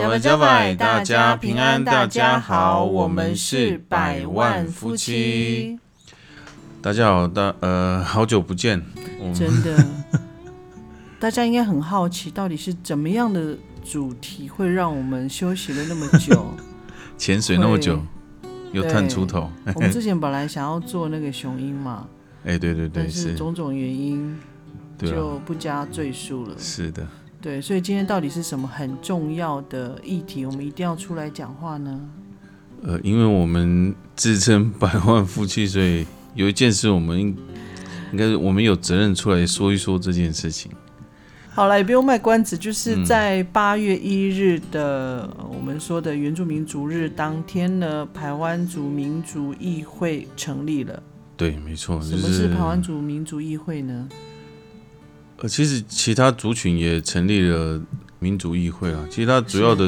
加外加外，大家平安，大家好，我们是百万夫妻。大家好，大呃，好久不见，真的，大家应该很好奇，到底是怎么样的主题会让我们休息了那么久，潜水那么久，又探出头。我们之前本来想要做那个雄鹰嘛，哎，对对对，但是种种原因就不加赘述了。是的。对，所以今天到底是什么很重要的议题，我们一定要出来讲话呢？呃，因为我们自称百万夫妻，所以有一件事，我们应应该是我们有责任出来说一说这件事情。好了，也不用卖关子，就是在八月一日的我们说的原住民族日当天呢，台湾族民族议会成立了。对，没错。什么是台湾族民族议会呢？呃，其实其他族群也成立了民族议会啊。其实它主要的，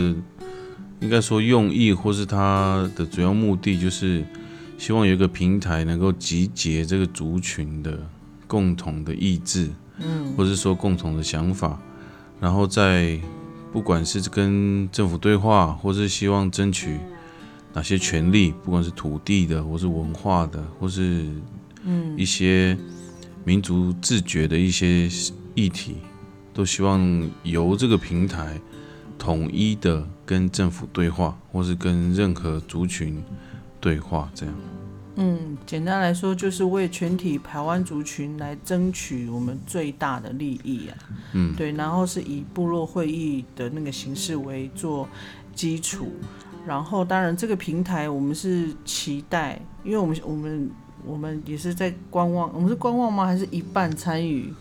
应该说用意或是它的主要目的，就是希望有一个平台能够集结这个族群的共同的意志，嗯，或是说共同的想法，然后在不管是跟政府对话，或是希望争取哪些权利，不管是土地的，或是文化的，或是嗯一些。民族自觉的一些议题，都希望由这个平台统一的跟政府对话，或是跟任何族群对话，这样。嗯，简单来说，就是为全体台湾族群来争取我们最大的利益啊。嗯，对，然后是以部落会议的那个形式为做基础，然后当然这个平台我们是期待，因为我们我们。我们也是在观望，我们是观望吗？还是一半参与？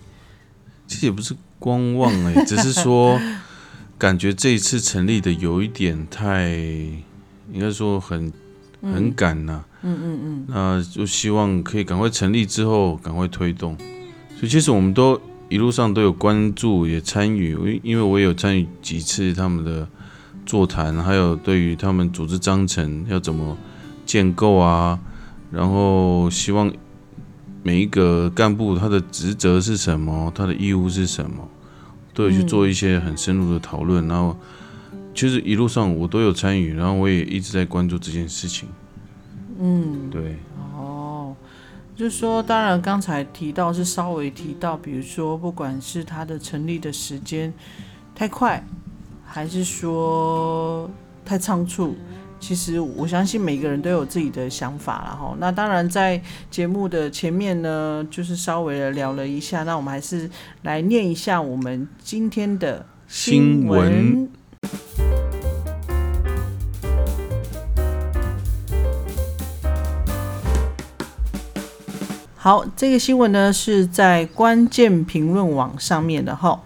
其实也不是观望哎，只是说 感觉这一次成立的有一点太，应该说很很赶呐。嗯嗯嗯。那就希望可以赶快成立之后赶快推动。所以其实我们都一路上都有关注也参与，因因为我有参与几次他们的座谈，还有对于他们组织章程要怎么建构啊。然后希望每一个干部他的职责是什么，他的义务是什么，都有去做一些很深入的讨论。然后其实一路上我都有参与，然后我也一直在关注这件事情。嗯，对。哦，就是说，当然刚才提到是稍微提到，比如说不管是他的成立的时间太快，还是说太仓促。其实我相信每个人都有自己的想法然后。那当然在节目的前面呢，就是稍微的聊了一下。那我们还是来念一下我们今天的新闻。好，这个新闻呢是在关键评论网上面的哈。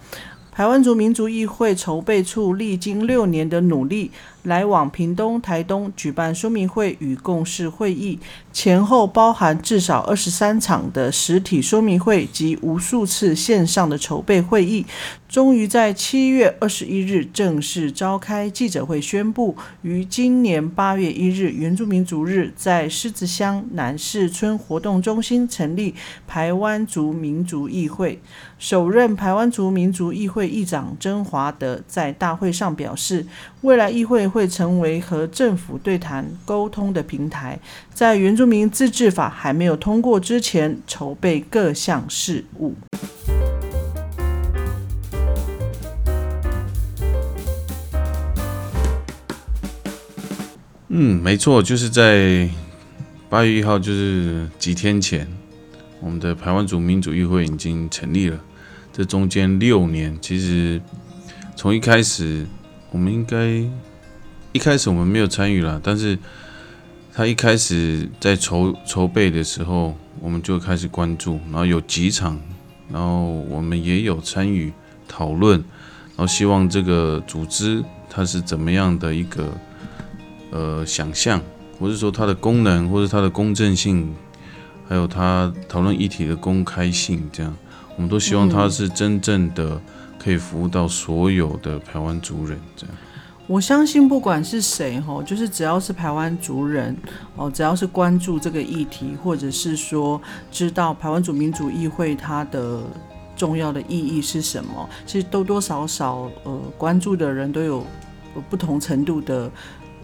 台湾族民族议会筹备处历经六年的努力。来往屏东、台东举办说明会与共识会议，前后包含至少二十三场的实体说明会及无数次线上的筹备会议，终于在七月二十一日正式召开记者会，宣布于今年八月一日原住民族日在狮子乡南市村活动中心成立台湾族民族议会。首任台湾族民族议会议长曾华德在大会上表示，未来议会。会成为和政府对谈沟通的平台，在原住民自治法还没有通过之前，筹备各项事务。嗯，没错，就是在八月一号，就是几天前，我们的台湾族民主议会已经成立了。这中间六年，其实从一开始，我们应该。一开始我们没有参与了，但是他一开始在筹筹备的时候，我们就开始关注，然后有几场，然后我们也有参与讨论，然后希望这个组织它是怎么样的一个呃想象，或者说它的功能，或者它的公正性，还有它讨论议题的公开性，这样，我们都希望它是真正的可以服务到所有的台湾族人，这样。我相信不管是谁哈，就是只要是台湾族人哦，只要是关注这个议题，或者是说知道台湾族民主议会它的重要的意义是什么，其实多多少少呃关注的人都有不同程度的。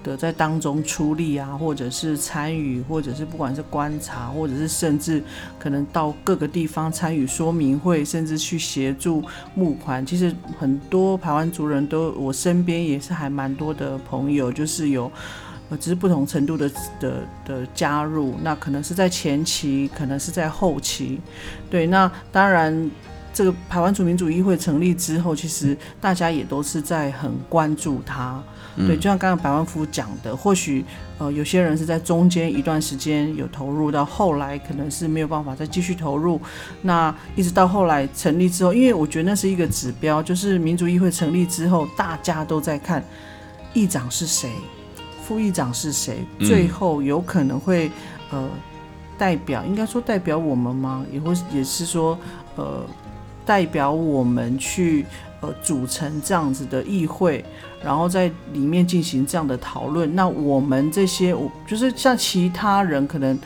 的在当中出力啊，或者是参与，或者是不管是观察，或者是甚至可能到各个地方参与说明会，甚至去协助募款。其实很多台湾族人都，我身边也是还蛮多的朋友，就是有呃，只是不同程度的的的加入。那可能是在前期，可能是在后期。对，那当然。这个台湾族民主议会成立之后，其实大家也都是在很关注它。对，就像刚刚百万夫讲的，或许呃有些人是在中间一段时间有投入，到后来可能是没有办法再继续投入。那一直到后来成立之后，因为我觉得那是一个指标，就是民族议会成立之后，大家都在看议长是谁，副议长是谁，最后有可能会呃代表，应该说代表我们吗？也会也是说呃。代表我们去呃组成这样子的议会，然后在里面进行这样的讨论。那我们这些，我就是像其他人可能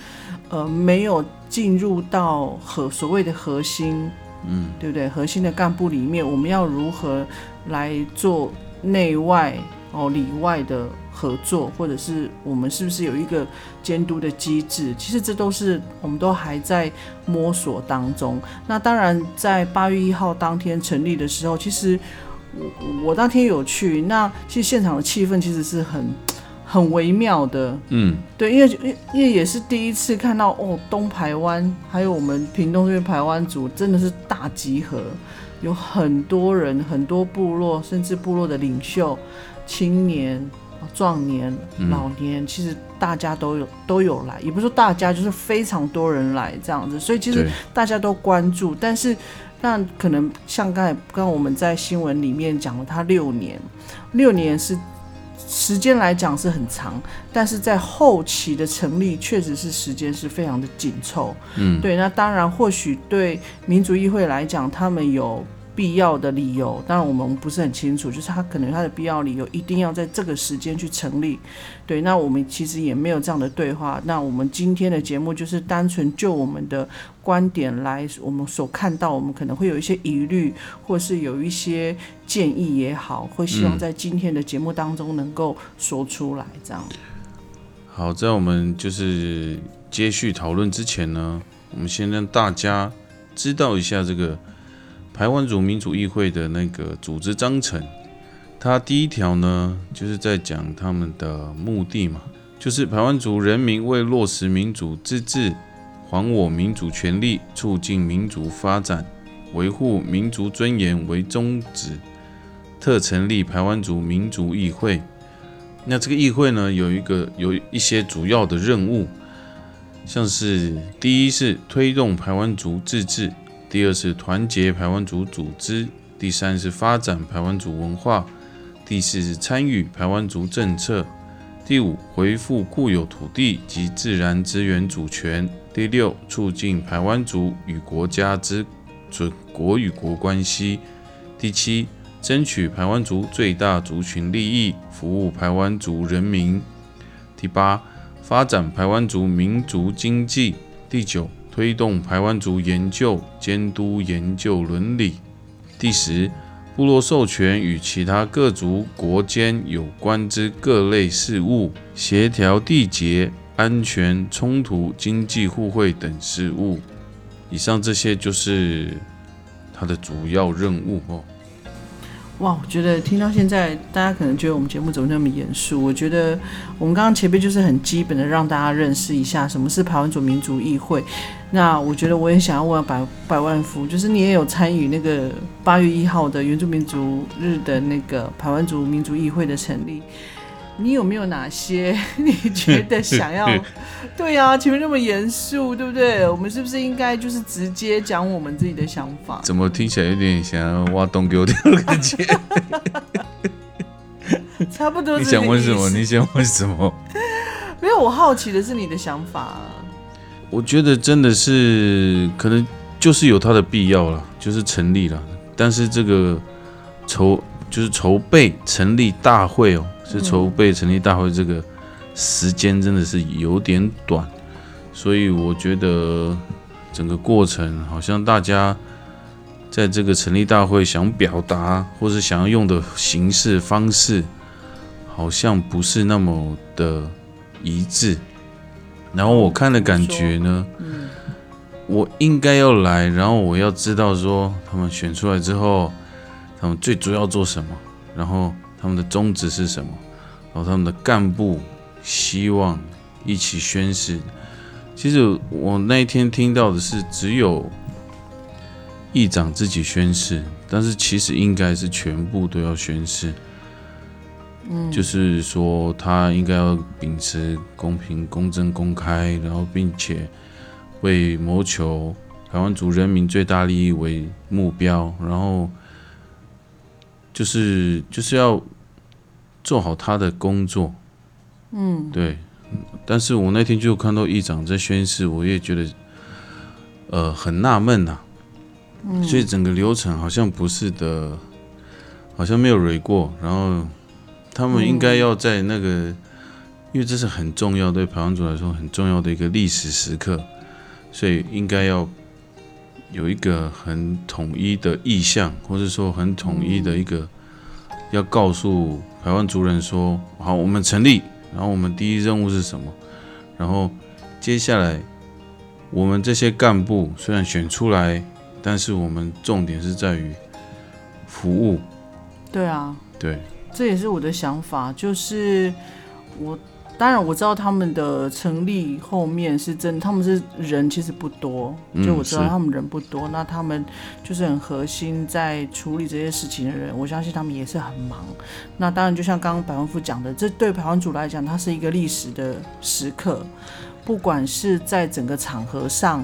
呃没有进入到核所谓的核心，嗯，对不对？核心的干部里面，我们要如何来做内外哦里外的？合作，或者是我们是不是有一个监督的机制？其实这都是我们都还在摸索当中。那当然，在八月一号当天成立的时候，其实我我当天有去。那其实现场的气氛其实是很很微妙的。嗯，对，因为因因为也是第一次看到哦，东排湾还有我们屏东这边排湾族真的是大集合，有很多人，很多部落，甚至部落的领袖、青年。壮年、老年，其实大家都有都有来，也不是说大家，就是非常多人来这样子，所以其实大家都关注。但是，那可能像刚才刚刚我们在新闻里面讲了，他六年，六年是时间来讲是很长，但是在后期的成立，确实是时间是非常的紧凑。嗯，对。那当然，或许对民族议会来讲，他们有。必要的理由，当然我们不是很清楚，就是他可能他的必要理由一定要在这个时间去成立。对，那我们其实也没有这样的对话。那我们今天的节目就是单纯就我们的观点来，我们所看到，我们可能会有一些疑虑，或是有一些建议也好，会希望在今天的节目当中能够说出来。这样。好，在我们就是接续讨论之前呢，我们先让大家知道一下这个。台湾族民主议会的那个组织章程，它第一条呢，就是在讲他们的目的嘛，就是台湾族人民为落实民主自治、还我民主权利、促进民主发展、维护民族尊严为宗旨，特成立台湾族民主议会。那这个议会呢，有一个有一些主要的任务，像是第一是推动台湾族自治。第二是团结排湾族组织，第三是发展排湾族文化，第四是参与排湾族政策，第五恢复固有土地及自然资源主权，第六促进排湾族与国家之准国与国关系，第七争取排湾族最大族群利益，服务排湾族人民，第八发展排湾族民族经济，第九。推动排湾族研究、监督研究伦理。第十，部落授权与其他各族国间有关之各类事务，协调缔结安全冲突、经济互惠等事务。以上这些就是它的主要任务哦。哇，我觉得听到现在，大家可能觉得我们节目怎么那么严肃？我觉得我们刚刚前面就是很基本的让大家认识一下什么是排湾族民族议会。那我觉得我也想要问百百万福，就是你也有参与那个八月一号的原住民族日的那个排湾族民族议会的成立。你有没有哪些 你觉得想要？对呀，前面那么严肃，对不对？我们是不是应该就是直接讲我们自己的想法？怎么听起来有点想要挖洞给我跳的感觉？差不多。你想问什么？你想问什么？没有，我好奇的是你的想法。我觉得真的是可能就是有它的必要了，就是成立了。但是这个筹就是筹备成立大会哦，是筹备成立大会这个时间真的是有点短，所以我觉得整个过程好像大家在这个成立大会想表达或是想要用的形式方式，好像不是那么的一致。然后我看的感觉呢，我应该要来，然后我要知道说他们选出来之后，他们最主要做什么，然后他们的宗旨是什么，然后他们的干部希望一起宣誓。其实我那一天听到的是只有议长自己宣誓，但是其实应该是全部都要宣誓。就是说，他应该要秉持公平、公正、公开，然后并且为谋求台湾族人民最大利益为目标，然后就是就是要做好他的工作。嗯，对。但是我那天就看到议长在宣誓，我也觉得呃很纳闷呐。嗯。所以整个流程好像不是的，好像没有蕊过，然后。他们应该要在那个，因为这是很重要，对排湾族来说很重要的一个历史时刻，所以应该要有一个很统一的意向，或者说很统一的一个，要告诉台湾族人说：好，我们成立，然后我们第一任务是什么？然后接下来我们这些干部虽然选出来，但是我们重点是在于服务。对啊，对。这也是我的想法，就是我当然我知道他们的成立后面是真，他们是人其实不多，就我知道他们人不多，那他们就是很核心在处理这些事情的人，我相信他们也是很忙。那当然就像刚刚百万富讲的，这对台湾组来讲，它是一个历史的时刻，不管是在整个场合上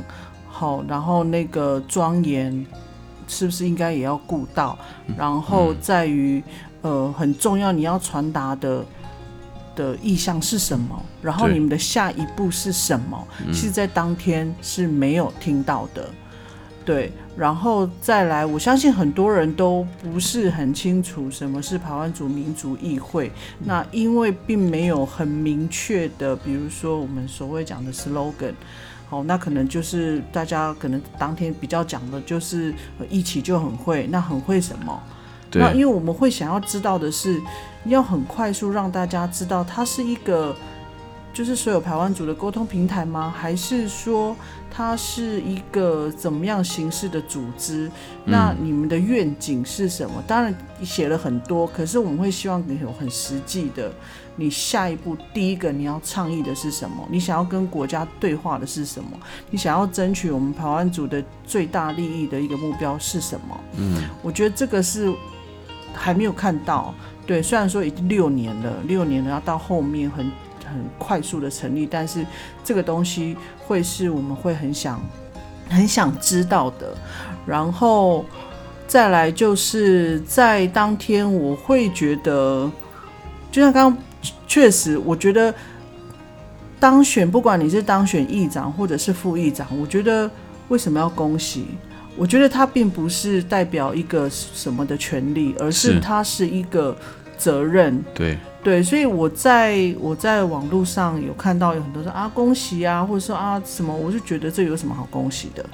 好，然后那个庄严是不是应该也要顾到，然后在于。呃，很重要，你要传达的的意向是什么？然后你们的下一步是什么？其实，在当天是没有听到的。对，然后再来，我相信很多人都不是很清楚什么是台湾族民族议会。那因为并没有很明确的，比如说我们所谓讲的 slogan，好，那可能就是大家可能当天比较讲的就是一起就很会，那很会什么？那因为我们会想要知道的是，要很快速让大家知道它是一个，就是所有台湾族的沟通平台吗？还是说它是一个怎么样形式的组织？那你们的愿景是什么？当然写了很多，可是我们会希望你有很实际的，你下一步第一个你要倡议的是什么？你想要跟国家对话的是什么？你想要争取我们台湾族的最大利益的一个目标是什么？嗯，我觉得这个是。还没有看到，对，虽然说已经六年了，六年了，要到后面很很快速的成立，但是这个东西会是我们会很想很想知道的。然后再来就是在当天，我会觉得，就像刚刚，确实，我觉得当选，不管你是当选议长或者是副议长，我觉得为什么要恭喜？我觉得它并不是代表一个什么的权利，而是它是一个责任。对对，所以我在我在网络上有看到有很多说啊恭喜啊，或者说啊什么，我就觉得这有什么好恭喜的？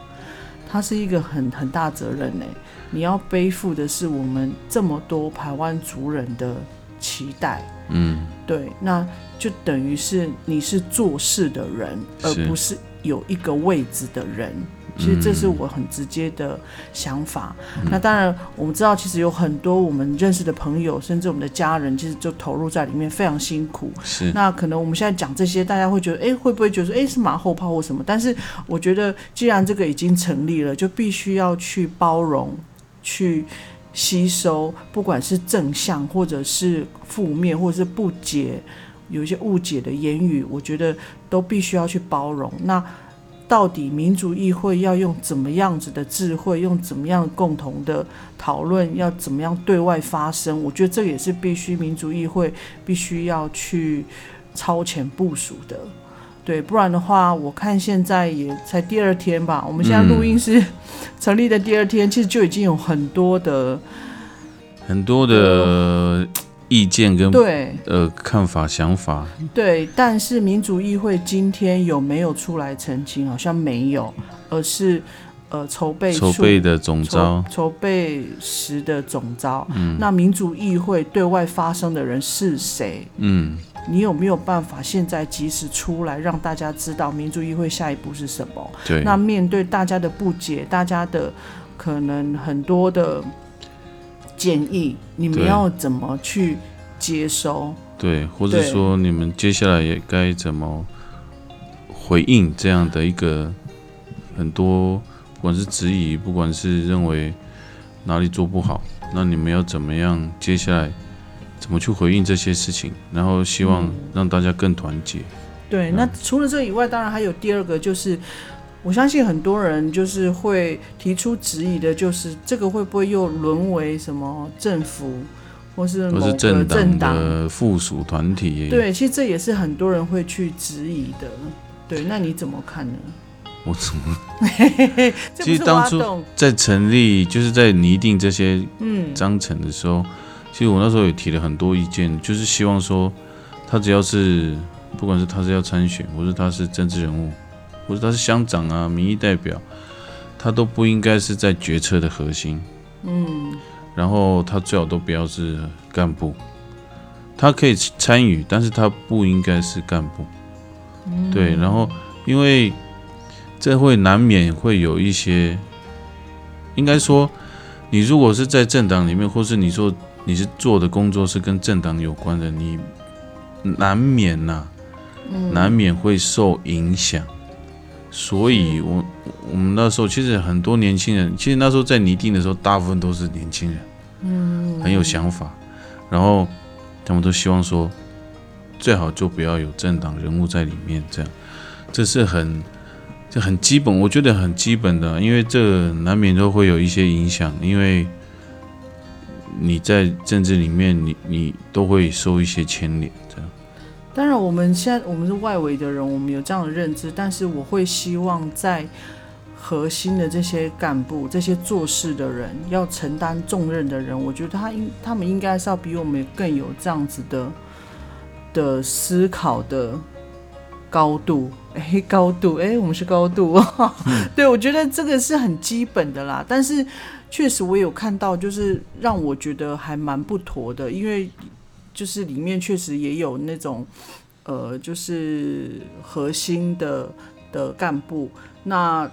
它是一个很很大责任呢，你要背负的是我们这么多台湾族人的期待。嗯，对，那就等于是你是做事的人，而不是有一个位置的人。其实这是我很直接的想法。那当然，我们知道，其实有很多我们认识的朋友，甚至我们的家人，其实就投入在里面，非常辛苦。是。那可能我们现在讲这些，大家会觉得，哎，会不会觉得说，哎，是马后炮或什么？但是我觉得，既然这个已经成立了，就必须要去包容、去吸收，不管是正向或者是负面，或者是不解，有一些误解的言语，我觉得都必须要去包容。那。到底民主议会要用怎么样子的智慧，用怎么样共同的讨论，要怎么样对外发声？我觉得这也是必须民主议会必须要去超前部署的。对，不然的话，我看现在也才第二天吧。我们现在录音是 成立的第二天，其实就已经有很多的很多的意见跟对呃看法想法。对，但是民主议会今天有没有出来澄清？好像没有，而是呃筹备筹备的总招筹备时的总招。嗯，那民主议会对外发声的人是谁？嗯。你有没有办法现在及时出来，让大家知道民主议会下一步是什么？对。那面对大家的不解，大家的可能很多的建议，你们要怎么去接收？对，或者说你们接下来也该怎么回应这样的一个很多，不管是质疑，不管是认为哪里做不好，那你们要怎么样接下来？怎么去回应这些事情？然后希望让大家更团结。对，那除了这以外，当然还有第二个，就是我相信很多人就是会提出质疑的，就是这个会不会又沦为什么政府或是某个政党的附属团体？对，其实这也是很多人会去质疑的。对，那你怎么看呢？我怎么？其实当初在成立，就是在拟定这些嗯章程的时候。其实我那时候也提了很多意见，就是希望说，他只要是不管是他是要参选，或是他是政治人物，或者他是乡长啊、民意代表，他都不应该是在决策的核心。嗯。然后他最好都不要是干部，他可以参与，但是他不应该是干部。嗯。对，然后因为这会难免会有一些，应该说，你如果是在政党里面，或是你说。你是做的工作是跟政党有关的，你难免呐，难免会受影响。所以，我我们那时候其实很多年轻人，其实那时候在拟定的时候，大部分都是年轻人，嗯，很有想法，然后他们都希望说，最好就不要有政党人物在里面，这样，这是很这很基本，我觉得很基本的，因为这难免都会有一些影响，因为。你在政治里面，你你都会受一些牵连，这样。当然，我们现在我们是外围的人，我们有这样的认知，但是我会希望在核心的这些干部、这些做事的人，要承担重任的人，我觉得他应他们应该是要比我们更有这样子的的思考的高度。哎，高度，哎，我们是高度，对我觉得这个是很基本的啦，但是。确实，我有看到，就是让我觉得还蛮不妥的，因为就是里面确实也有那种，呃，就是核心的的干部，那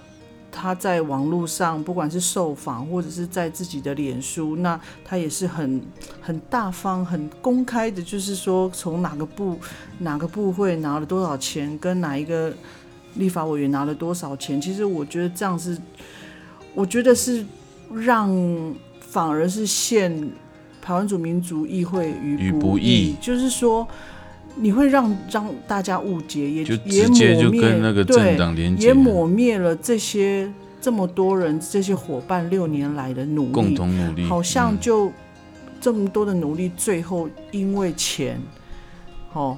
他在网络上，不管是受访或者是在自己的脸书，那他也是很很大方、很公开的，就是说从哪个部哪个部会拿了多少钱，跟哪一个立法委员拿了多少钱。其实我觉得这样是，我觉得是。让反而是现台湾主民族议会与不义，就是说你会让让大家误解，也也抹灭对，也抹灭了这些这么多人这些伙伴六年来的努力，共同努力，好像就这么多的努力，最后因为钱，哦，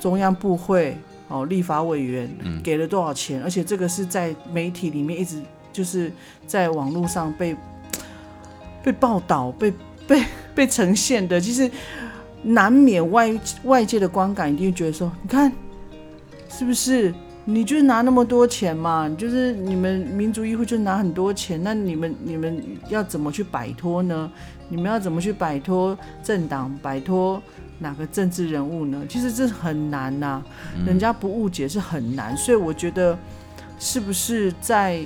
中央部会哦，立法委员给了多少钱，而且这个是在媒体里面一直。就是在网络上被被报道、被被 被呈现的，其实难免外外界的观感一定会觉得说：你看是不是？你就拿那么多钱嘛？就是你们民族议会就拿很多钱，那你们你们要怎么去摆脱呢？你们要怎么去摆脱政党、摆脱哪个政治人物呢？其实这很难呐，人家不误解是很难，所以我觉得是不是在。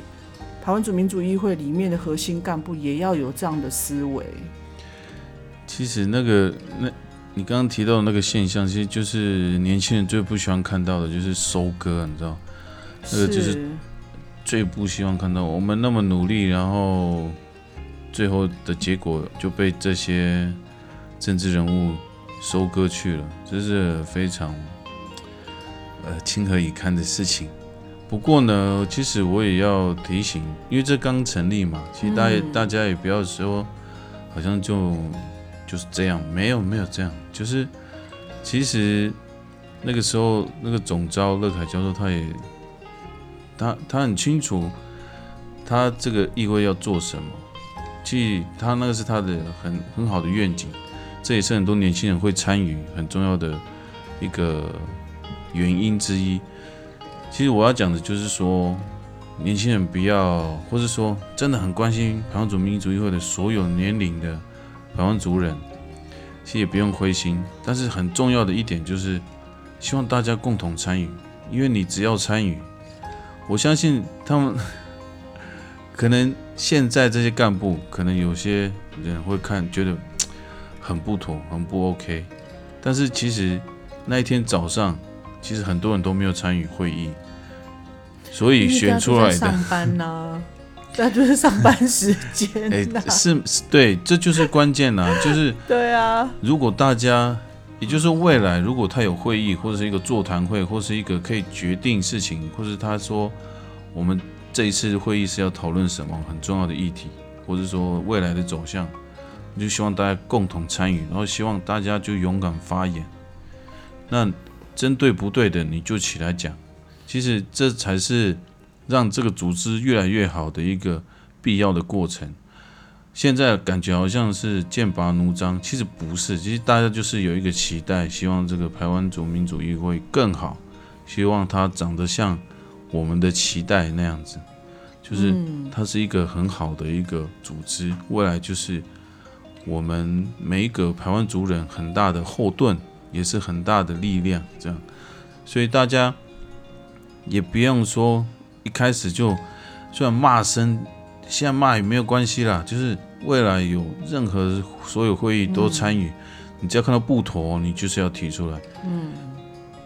台湾主民主议会里面的核心干部也要有这样的思维。其实那个，那你刚刚提到的那个现象，其实就是年轻人最不喜欢看到的，就是收割，你知道？那个就是最不希望看到我们那么努力，然后最后的结果就被这些政治人物收割去了，这是非常呃情何以堪的事情。不过呢，其实我也要提醒，因为这刚成立嘛，其实大家大家也不要说，好像就就是这样，没有没有这样，就是其实那个时候那个总招乐凯教授他也他他很清楚他这个议会要做什么，其实他那个是他的很很好的愿景，这也是很多年轻人会参与很重要的一个原因之一。其实我要讲的就是说，年轻人不要，或者说真的很关心台湾族民主议会的所有年龄的台湾族人，其实也不用灰心。但是很重要的一点就是，希望大家共同参与，因为你只要参与，我相信他们 可能现在这些干部，可能有些人会看觉得很不妥，很不 OK。但是其实那一天早上，其实很多人都没有参与会议。所以选出来的上班呢，那就是上班时间。哎，是，对，这就是关键呐，就是 对啊。如果大家，也就是未来，如果他有会议，或者是一个座谈会，或是一个可以决定事情，或是他说我们这一次会议是要讨论什么很重要的议题，或者说未来的走向，就希望大家共同参与，然后希望大家就勇敢发言。那针对不对的，你就起来讲。其实这才是让这个组织越来越好的一个必要的过程。现在感觉好像是剑拔弩张，其实不是。其实大家就是有一个期待，希望这个台湾族民主议会更好，希望它长得像我们的期待那样子，就是它是一个很好的一个组织，未来就是我们每一个台湾族人很大的后盾，也是很大的力量。这样，所以大家。也不用说一开始就，虽然骂声，现在骂也没有关系啦。就是未来有任何所有会议都参与，你只要看到不妥，你就是要提出来。嗯，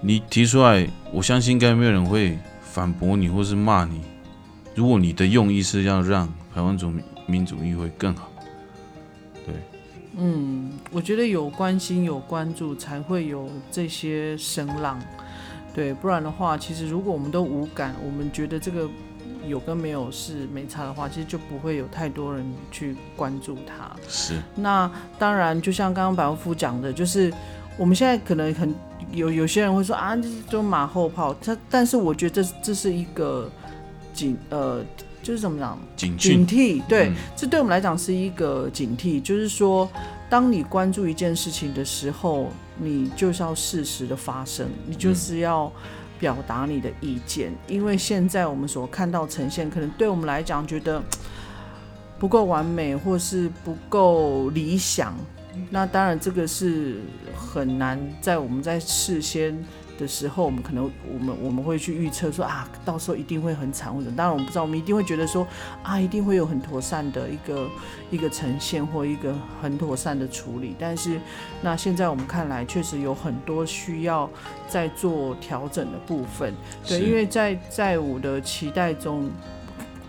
你提出来，我相信应该没有人会反驳你或是骂你。如果你的用意是要让台湾主民主议会更好，对，嗯，我觉得有关心有关注才会有这些声浪。对，不然的话，其实如果我们都无感，我们觉得这个有跟没有是没差的话，其实就不会有太多人去关注它。是。那当然，就像刚刚白夫夫讲的，就是我们现在可能很有有些人会说啊，这都马后炮。他但是我觉得这这是一个警呃，就是怎么讲？警警惕。对，这对我们来讲是一个警惕，就是说。当你关注一件事情的时候，你就是要适时的发生，你就是要表达你的意见。因为现在我们所看到呈现，可能对我们来讲觉得 不够完美，或是不够理想。那当然，这个是很难在我们在事先。的时候，我们可能我们我们会去预测说啊，到时候一定会很惨或者，当然我们不知道，我们一定会觉得说啊，一定会有很妥善的一个一个呈现或一个很妥善的处理。但是那现在我们看来，确实有很多需要在做调整的部分。对，因为在在我的期待中，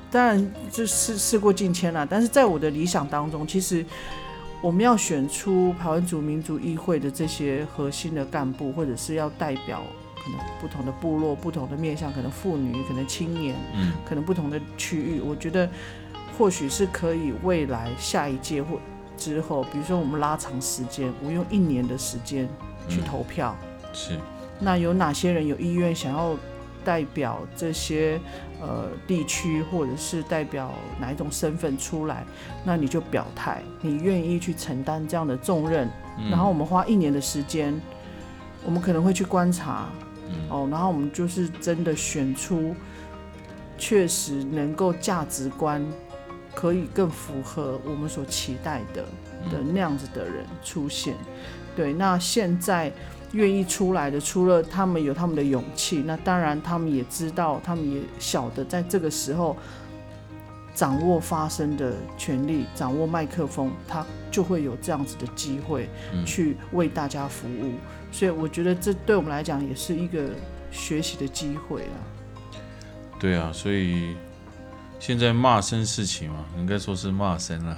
当然这是事过境迁了。但是在我的理想当中，其实。我们要选出台湾族民族议会的这些核心的干部，或者是要代表可能不同的部落、不同的面向，可能妇女、可能青年，嗯，可能不同的区域。我觉得或许是可以未来下一届或之后，比如说我们拉长时间，我用一年的时间去投票。是。那有哪些人有意愿想要代表这些？呃，地区或者是代表哪一种身份出来，那你就表态，你愿意去承担这样的重任。然后我们花一年的时间，我们可能会去观察，哦，然后我们就是真的选出确实能够价值观可以更符合我们所期待的的那样子的人出现。对，那现在。愿意出来的，除了他们有他们的勇气，那当然他们也知道，他们也晓得，在这个时候掌握发声的权利，掌握麦克风，他就会有这样子的机会去为大家服务。所以我觉得这对我们来讲也是一个学习的机会啊。对啊，所以现在骂声事情嘛，应该说是骂声了。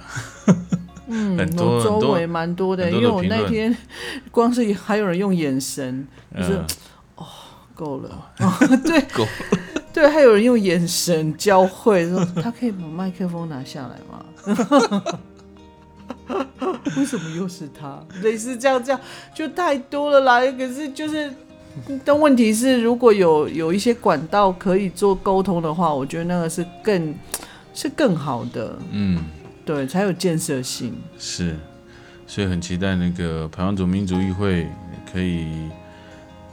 嗯，我周围蛮多的，因为我那天 光是还有人用眼神，就是哦，够了，对，够，对，还有人用眼神交汇，说他可以把麦克风拿下来吗？为什么又是他？类似这样这样，就太多了啦。可是就是但问题是，如果有有一些管道可以做沟通的话，我觉得那个是更是更好的，嗯，对，才有建设性。是，所以很期待那个台湾族民族议会可以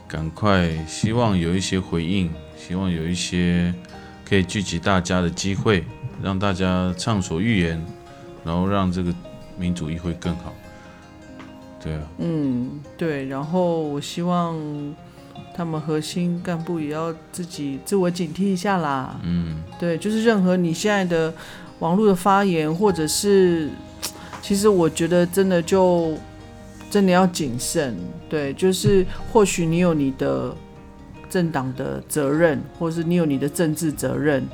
赶快，希望有一些回应，希望有一些可以聚集大家的机会，让大家畅所欲言，然后让这个民主议会更好。对啊，嗯，对，然后我希望他们核心干部也要自己自我警惕一下啦。嗯，对，就是任何你现在的网络的发言，或者是，其实我觉得真的就真的要谨慎。对，就是或许你有你的政党的责任，或是你有你的政治责任，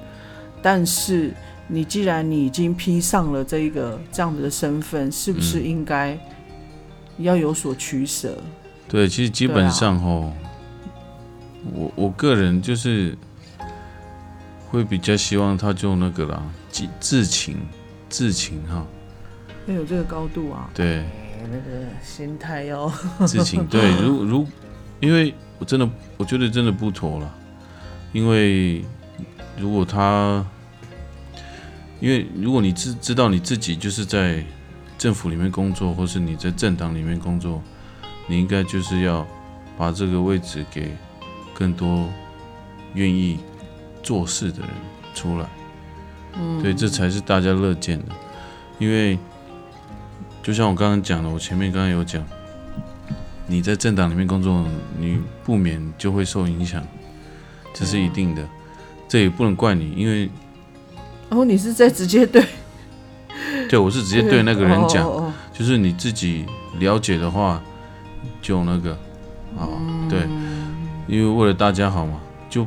但是你既然你已经披上了这一个这样子的身份，是不是应该要有所取舍？对，其实基本上吼，我我个人就是会比较希望他就那个啦，自自情自情哈，要有这个高度啊，对，哎那个心态要自情对，如如，因为我真的我觉得真的不妥了，因为如果他，因为如果你知知道你自己就是在政府里面工作，或是你在政党里面工作，你应该就是要把这个位置给更多愿意做事的人出来。嗯，对，这才是大家乐见的。因为就像我刚刚讲的，我前面刚刚有讲，你在政党里面工作，你不免就会受影响，这是一定的。这也不能怪你，因为然后你是在直接对 对我是直接对那个人讲，哦哦哦就是你自己了解的话，就那个啊，对，因为为了大家好嘛，就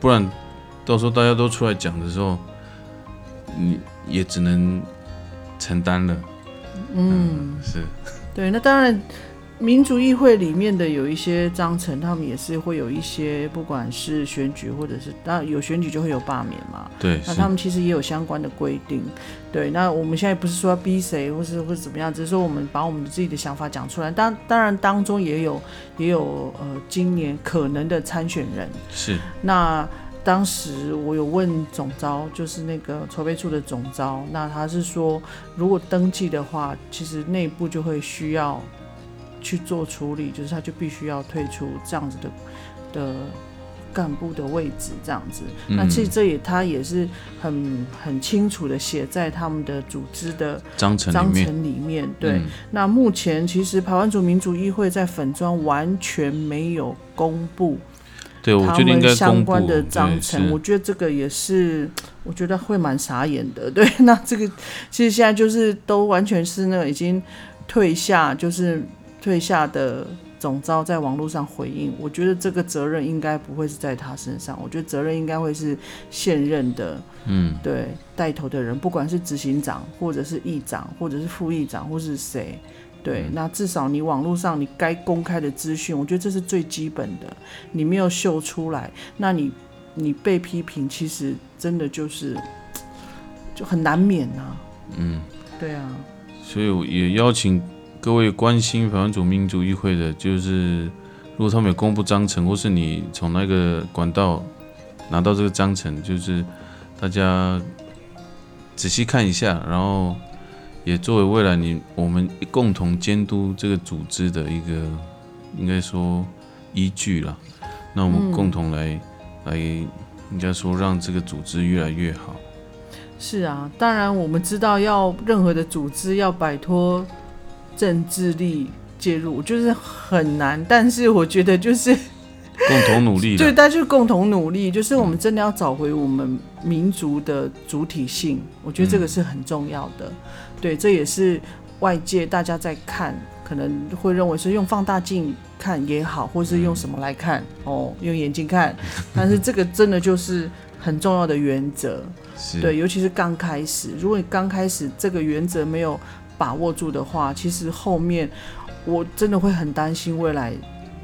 不然到时候大家都出来讲的时候，你也只能承担了。嗯，是，对，那当然，民主议会里面的有一些章程，他们也是会有一些，不管是选举或者是当然有选举就会有罢免嘛，对，那他们其实也有相关的规定。对，那我们现在不是说要逼谁，或是或是怎么样，只是说我们把我们自己的想法讲出来。当当然当中也有也有呃，今年可能的参选人，是，那当时我有问总招，就是那个筹备处的总招，那他是说，如果登记的话，其实内部就会需要去做处理，就是他就必须要退出这样子的的干部的位置，这样子。那其实这也他也是很很清楚的写在他们的组织的章程章，程里面。对，嗯那目前其实台湾族民主议会在粉砖完全没有公布。对，我他觉得应该们相，关的，章程，我，觉得这个也是，我觉得会蛮傻眼的。对，那这个其实现在就是都完全是那个已经退下，就是退下的总招在网络上回应，我觉得这个责任应该不会是在他身上，我觉得责任应该会是现任的嗯，对带头的人，不管是执行长，或者是议长，或者是副议长，或是谁，对，那至少你网络上你该公开的资讯，我觉得这是最基本的，你没有秀出来，那你你被批评，其实真的就是 就很难免呐、嗯，对啊，所以我也邀请各位关心台湾主民主议会的，就是如果他们有公布章程，或是你从那个管道拿到这个章程，就是大家仔细看一下，然后也作为未来你我们共同监督这个组织的一个应该说依据了。那我们共同来、来，应该说让这个组织越来越好。是啊，当然我们知道要任何的组织要摆脱政治力介入，就是很难，但是我觉得就是。共同努力对，的，大家就共同努力，就是我们真的要找回我们民族的主体性，我觉得这个是很重要的。对，这也是外界大家在看，可能会认为是用放大镜看也好，或是用什么来看哦，用眼睛看，但是这个真的就是很重要的原则。对，尤其是刚开始，如果你刚开始这个原则没有把握住的话，其实后面我真的会很担心未来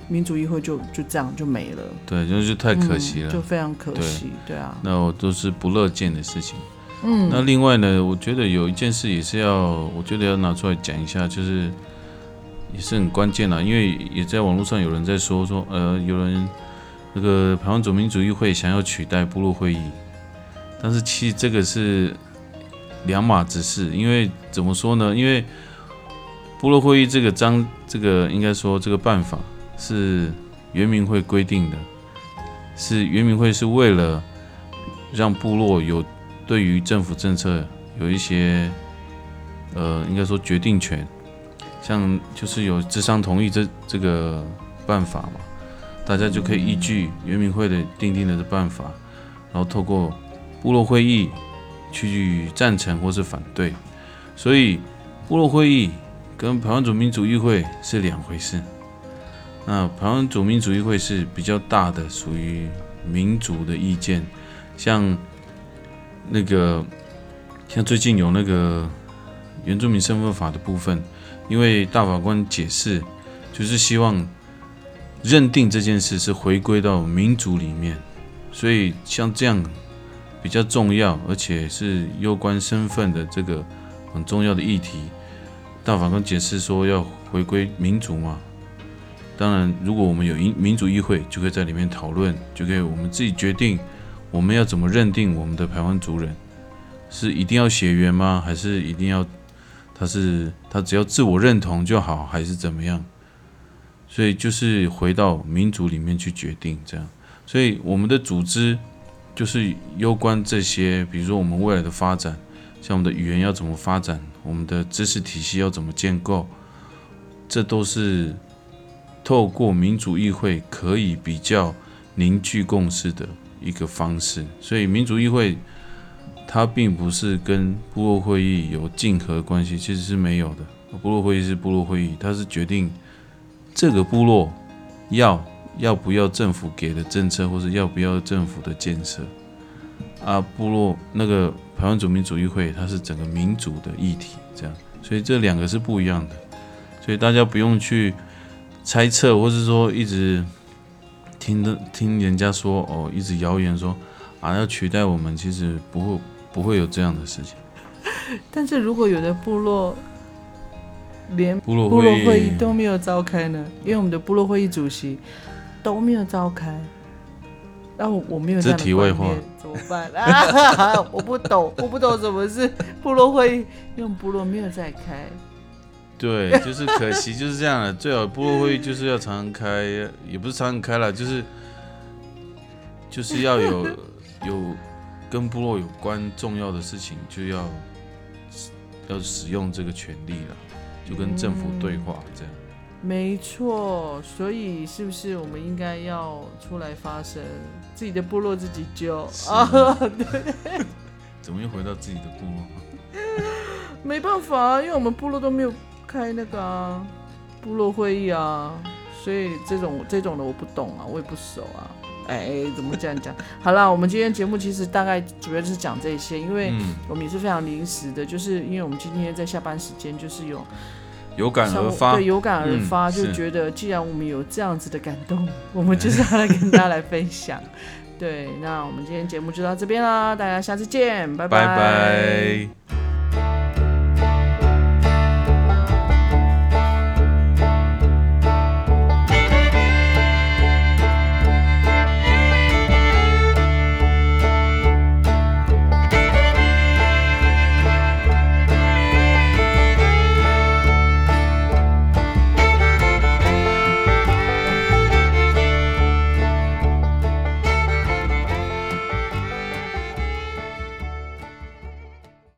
民主议会就就这样就没了。对，就是太可惜了。嗯就非常可惜，对啊，那我都是不乐见的事情。嗯，那另外呢，我觉得有一件事也是要，我觉得要拿出来讲一下，就是也是很关键啦，因为也在网络上有人在说说，呃，有人那个台湾总民主义会想要取代部落会议，但是其实这个是两码子事，因为怎么说呢？因为部落会议这个章，这个应该说这个办法是原民会规定的，是原民会是为了让部落有对于政府政策有一些呃，应该说决定权。像就是有智商同意这这个办法嘛，大家就可以依据原民会的定定的这办法，然后透过部落会议去赞成或是反对，所以部落会议跟台湾主民主议会是两回事。那台湾主民主议会是比较大的，属于民主的意见，像那个像最近有那个原住民身份法的部分。因为大法官解释，就是希望认定这件事是回归到民主里面，所以像这样比较重要，而且是攸关身份的这个很重要的议题，大法官解释说要回归民主嘛。当然，如果我们有民民主议会，就可以在里面讨论，就可以我们自己决定我们要怎么认定我们的台湾族人，是一定要血缘吗？还是一定要？他是他只要自我认同就好，还是怎么样？所以就是回到民主里面去决定这样。所以我们的组织就是攸关这些，比如说我们未来的发展，像我们的语言要怎么发展，我们的知识体系要怎么建构，这都是透过民主议会可以比较凝聚共识的一个方式。所以民主议会。它并不是跟部落会议有竞合关系，其实是没有的。部落会议是部落会议，它是决定这个部落要要不要政府给的政策，或是要不要政府的建设。啊，部落那个台湾主民主议会，它是整个民主的议题，这样，所以这两个是不一样的。所以大家不用去猜测，或是说一直听的听人家说哦，一直谣言说啊要取代我们，其实不会。不会有这样的事情。但是如果有的部落连部落会议都没有召开呢？因为我们的部落会议主席都没有召开，那我没有这样的观念怎么办啊？我不懂，我不懂什么是部落会议，因为部落没有在开。对，就是可惜就是这样的。最好部落会议就是要常常开，也不是常常开了，就是就是要有有。跟部落有关重要的事情，就要要使用这个权利了，就跟政府对话这样。没错，所以是不是我们应该要出来发声，自己的部落自己救啊？对。怎么又回到自己的部落？没办法，因为我们部落都没有开那个部落会议啊，所以这种这种的我不懂啊，我也不熟啊。哎，怎么这样讲？好了，我们今天节目其实大概主要就是讲这些，因为我们也是非常临时的，就是因为我们今天在下班时间就是有有感而发，对，有感而发，就觉得既然我们有这样子的感动，我们就是要来跟大家来分享。对，那我们今天节目就到这边啦，大家下次见，拜拜。